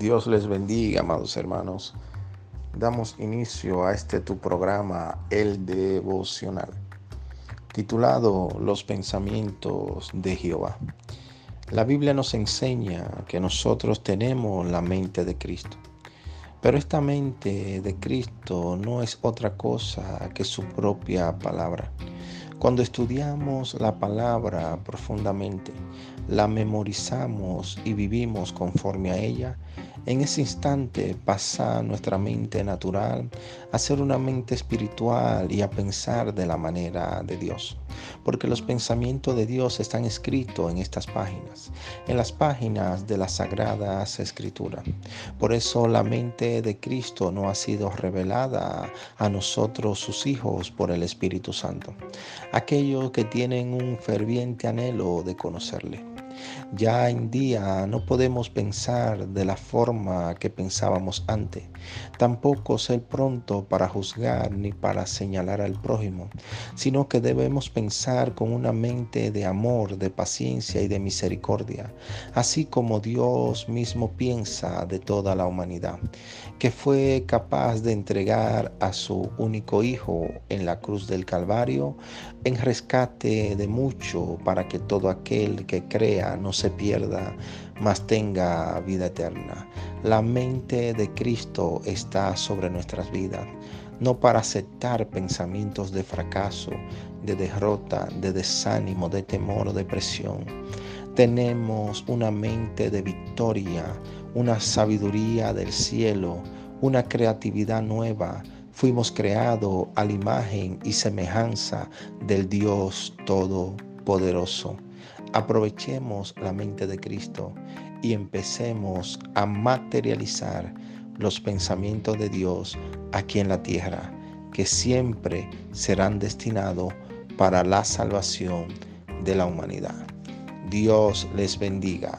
Dios les bendiga, amados hermanos. Damos inicio a este tu programa, El Devocional, titulado Los pensamientos de Jehová. La Biblia nos enseña que nosotros tenemos la mente de Cristo. Pero esta mente de Cristo no es otra cosa que su propia palabra. Cuando estudiamos la palabra profundamente, la memorizamos y vivimos conforme a ella, en ese instante pasa nuestra mente natural a ser una mente espiritual y a pensar de la manera de Dios. Porque los pensamientos de Dios están escritos en estas páginas, en las páginas de las sagradas escrituras. Por eso la mente de Cristo no ha sido revelada a nosotros, sus hijos, por el Espíritu Santo. Aquellos que tienen un ferviente anhelo de conocerle. Ya en día no podemos pensar de la forma que pensábamos antes. Tampoco ser pronto para juzgar ni para señalar al prójimo, sino que debemos pensar con una mente de amor, de paciencia y de misericordia, así como Dios mismo piensa de toda la humanidad, que fue capaz de entregar a su único Hijo en la cruz del Calvario en rescate de mucho para que todo aquel que crea no se pierda, mas tenga vida eterna. La mente de Cristo está sobre nuestras vidas, no para aceptar pensamientos de fracaso, de derrota, de desánimo, de temor o depresión. Tenemos una mente de victoria, una sabiduría del cielo, una creatividad nueva. Fuimos creados a la imagen y semejanza del Dios Todopoderoso. Aprovechemos la mente de Cristo y empecemos a materializar los pensamientos de Dios aquí en la tierra, que siempre serán destinados para la salvación de la humanidad. Dios les bendiga.